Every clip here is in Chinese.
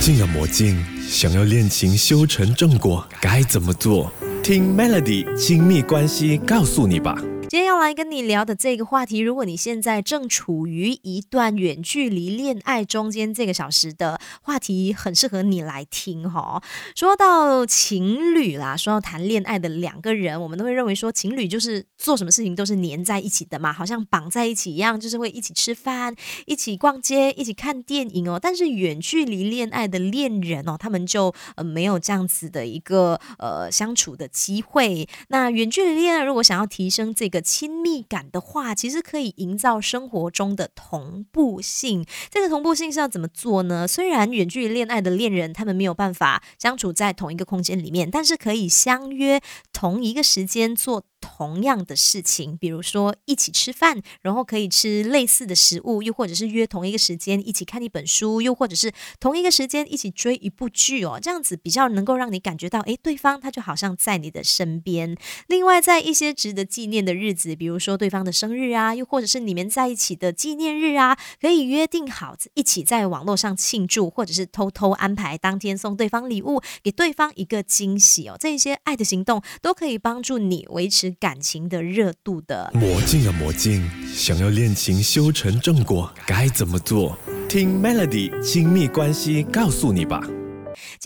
进了魔镜，想要恋情修成正果，该怎么做？听 Melody 亲密关系告诉你吧。今天要来跟你聊的这个话题，如果你现在正处于一段远距离恋爱中间，这个小时的话题很适合你来听哈。说到情侣啦，说到谈恋爱的两个人，我们都会认为说情侣就是做什么事情都是黏在一起的嘛，好像绑在一起一样，就是会一起吃饭、一起逛街、一起看电影哦。但是远距离恋爱的恋人哦，他们就呃没有这样子的一个呃相处的机会。那远距离恋爱如果想要提升这个亲密感的话，其实可以营造生活中的同步性。这个同步性是要怎么做呢？虽然远距离恋爱的恋人他们没有办法相处在同一个空间里面，但是可以相约同一个时间做。同样的事情，比如说一起吃饭，然后可以吃类似的食物，又或者是约同一个时间一起看一本书，又或者是同一个时间一起追一部剧哦，这样子比较能够让你感觉到，诶，对方他就好像在你的身边。另外，在一些值得纪念的日子，比如说对方的生日啊，又或者是你们在一起的纪念日啊，可以约定好一起在网络上庆祝，或者是偷偷安排当天送对方礼物，给对方一个惊喜哦。这些爱的行动都可以帮助你维持。感情的热度的魔镜啊魔镜，想要恋情修成正果，该怎么做？听 Melody 亲密关系告诉你吧。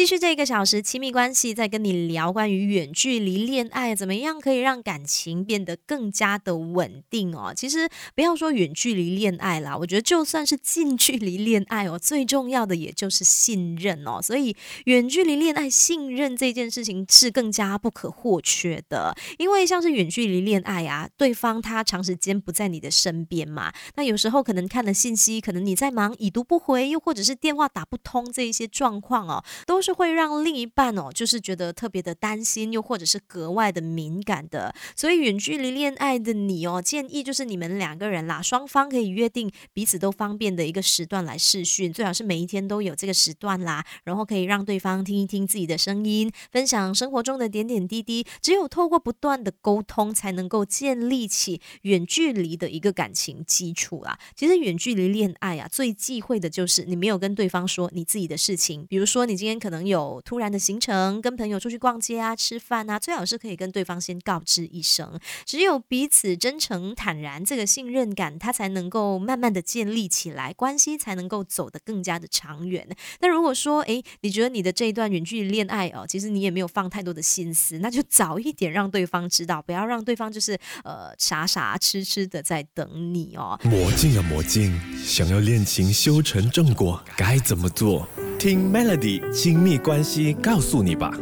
继续这个小时亲密关系，在跟你聊关于远距离恋爱怎么样可以让感情变得更加的稳定哦。其实不要说远距离恋爱啦，我觉得就算是近距离恋爱哦，最重要的也就是信任哦。所以远距离恋爱信任这件事情是更加不可或缺的，因为像是远距离恋爱啊，对方他长时间不在你的身边嘛，那有时候可能看了信息，可能你在忙已读不回，又或者是电话打不通这一些状况哦，都是会让另一半哦，就是觉得特别的担心，又或者是格外的敏感的。所以远距离恋爱的你哦，建议就是你们两个人啦，双方可以约定彼此都方便的一个时段来试训，最好是每一天都有这个时段啦，然后可以让对方听一听自己的声音，分享生活中的点点滴滴。只有透过不断的沟通，才能够建立起远距离的一个感情基础啦。其实远距离恋爱啊，最忌讳的就是你没有跟对方说你自己的事情，比如说你今天可能。有突然的行程，跟朋友出去逛街啊、吃饭啊，最好是可以跟对方先告知一声。只有彼此真诚坦然，这个信任感，它才能够慢慢的建立起来，关系才能够走得更加的长远。那如果说，诶，你觉得你的这一段远距离恋爱哦，其实你也没有放太多的心思，那就早一点让对方知道，不要让对方就是呃傻傻痴痴的在等你哦。魔镜啊魔镜，想要恋情修成正果，该怎么做？听 Melody 亲密关系告诉你吧。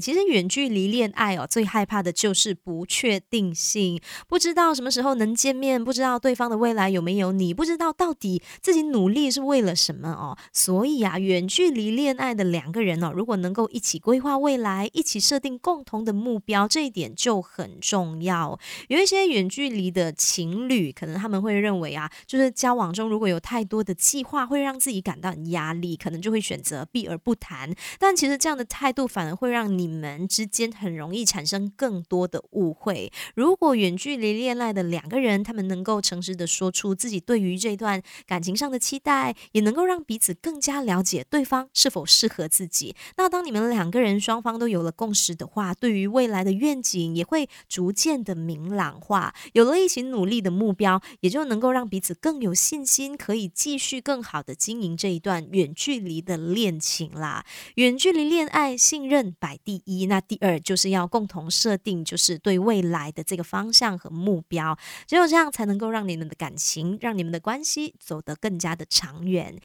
其实远距离恋爱哦，最害怕的就是不确定性，不知道什么时候能见面，不知道对方的未来有没有你，不知道到底自己努力是为了什么哦。所以啊，远距离恋爱的两个人哦，如果能够一起规划未来，一起设定共同的目标，这一点就很重要。有一些远距离的情侣，可能他们会认为啊，就是交往中如果有太多的计划，会让自己感到压力，可能就会选择避而不谈。但其实这样的态度反而会让你。们之间很容易产生更多的误会。如果远距离恋爱的两个人，他们能够诚实的说出自己对于这段感情上的期待，也能够让彼此更加了解对方是否适合自己。那当你们两个人双方都有了共识的话，对于未来的愿景也会逐渐的明朗化。有了一起努力的目标，也就能够让彼此更有信心，可以继续更好的经营这一段远距离的恋情啦。远距离恋爱，信任摆地一，那第二就是要共同设定，就是对未来的这个方向和目标，只有这样才能够让你们的感情，让你们的关系走得更加的长远。